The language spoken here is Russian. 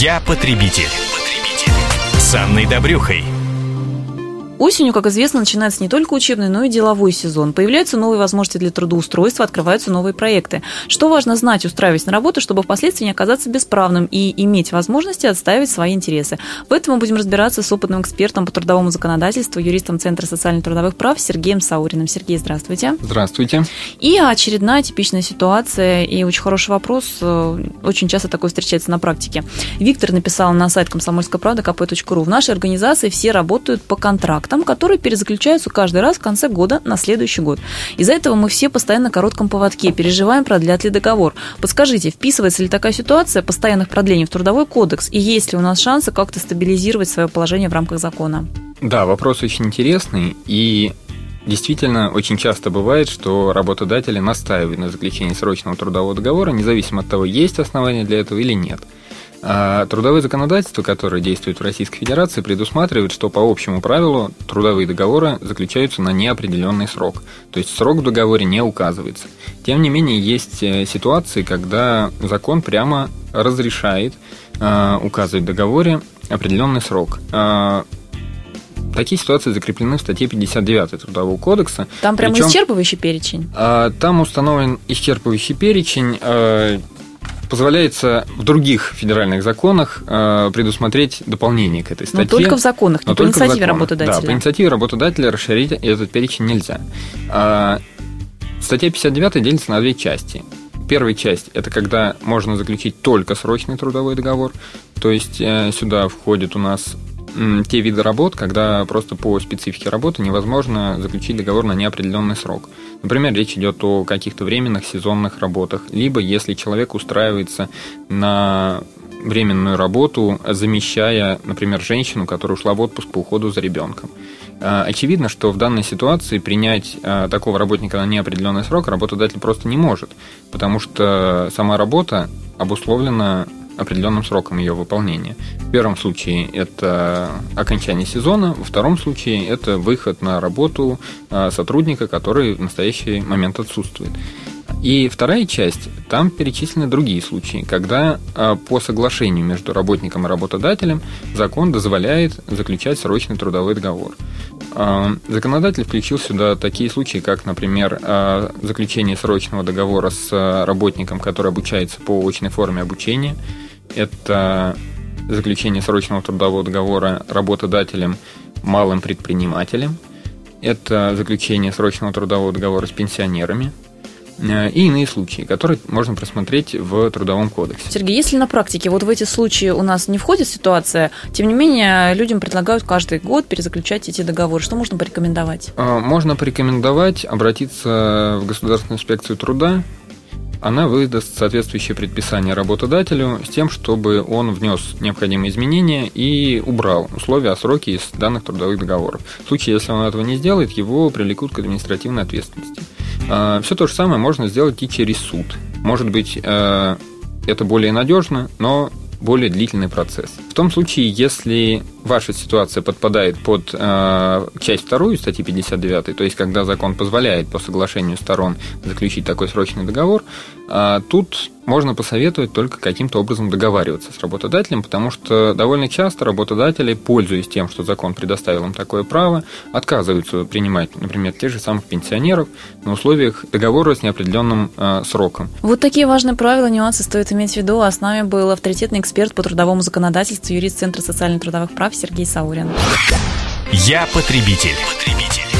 Я потребитель. С Анной Добрюхой. Осенью, как известно, начинается не только учебный, но и деловой сезон. Появляются новые возможности для трудоустройства, открываются новые проекты. Что важно знать, устраиваясь на работу, чтобы впоследствии не оказаться бесправным и иметь возможности отстаивать свои интересы? В этом мы будем разбираться с опытным экспертом по трудовому законодательству, юристом Центра социально-трудовых прав Сергеем Сауриным. Сергей, здравствуйте. Здравствуйте. И очередная типичная ситуация, и очень хороший вопрос, э, очень часто такой встречается на практике. Виктор написал на сайт комсомольской правды. В нашей организации все работают по контракту контрактам, которые перезаключаются каждый раз в конце года на следующий год. Из-за этого мы все постоянно на коротком поводке, переживаем, продлят ли договор. Подскажите, вписывается ли такая ситуация постоянных продлений в Трудовой кодекс, и есть ли у нас шансы как-то стабилизировать свое положение в рамках закона? Да, вопрос очень интересный, и Действительно, очень часто бывает, что работодатели настаивают на заключении срочного трудового договора, независимо от того, есть основания для этого или нет. А трудовое законодательство, которое действует в Российской Федерации, предусматривает, что по общему правилу трудовые договоры заключаются на неопределенный срок. То есть срок в договоре не указывается. Тем не менее, есть э, ситуации, когда закон прямо разрешает э, указывать в договоре определенный срок. Э, Такие ситуации закреплены в статье 59 Трудового кодекса. Там прямо Причем, исчерпывающий перечень? Там установлен исчерпывающий перечень позволяется в других федеральных законах э, предусмотреть дополнение к этой статье. Но только в законах, не по инициативе работодателя. Да, по инициативе работодателя расширить этот перечень нельзя. Э, статья 59 делится на две части. Первая часть – это когда можно заключить только срочный трудовой договор, то есть э, сюда входит у нас те виды работ, когда просто по специфике работы невозможно заключить договор на неопределенный срок. Например, речь идет о каких-то временных сезонных работах, либо если человек устраивается на временную работу, замещая, например, женщину, которая ушла в отпуск по уходу за ребенком. А, очевидно, что в данной ситуации принять а, такого работника на неопределенный срок работодатель просто не может, потому что сама работа обусловлена определенным сроком ее выполнения. В первом случае это окончание сезона, во втором случае это выход на работу а, сотрудника, который в настоящий момент отсутствует. И вторая часть, там перечислены другие случаи, когда а, по соглашению между работником и работодателем закон дозволяет заключать срочный трудовой договор. А, законодатель включил сюда такие случаи, как, например, заключение срочного договора с работником, который обучается по очной форме обучения – это заключение срочного трудового договора работодателем малым предпринимателем. Это заключение срочного трудового договора с пенсионерами э, и иные случаи, которые можно просмотреть в Трудовом кодексе. Сергей, если на практике вот в эти случаи у нас не входит ситуация, тем не менее людям предлагают каждый год перезаключать эти договоры, что можно порекомендовать? Э, можно порекомендовать обратиться в Государственную инспекцию труда она выдаст соответствующее предписание работодателю с тем, чтобы он внес необходимые изменения и убрал условия о сроке из данных трудовых договоров. В случае, если он этого не сделает, его привлекут к административной ответственности. А, Все то же самое можно сделать и через суд. Может быть, э, это более надежно, но более длительный процесс. В том случае, если ваша ситуация подпадает под э, часть вторую статьи 59, то есть когда закон позволяет по соглашению сторон заключить такой срочный договор, э, тут можно посоветовать только каким-то образом договариваться с работодателем, потому что довольно часто работодатели, пользуясь тем, что закон предоставил им такое право, отказываются принимать, например, тех же самых пенсионеров на условиях договора с неопределенным э, сроком. Вот такие важные правила, нюансы стоит иметь в виду. А с нами был авторитетный эксперт по трудовому законодательству, юрист Центра социально-трудовых прав Сергей Саурин. Я потребитель. потребитель.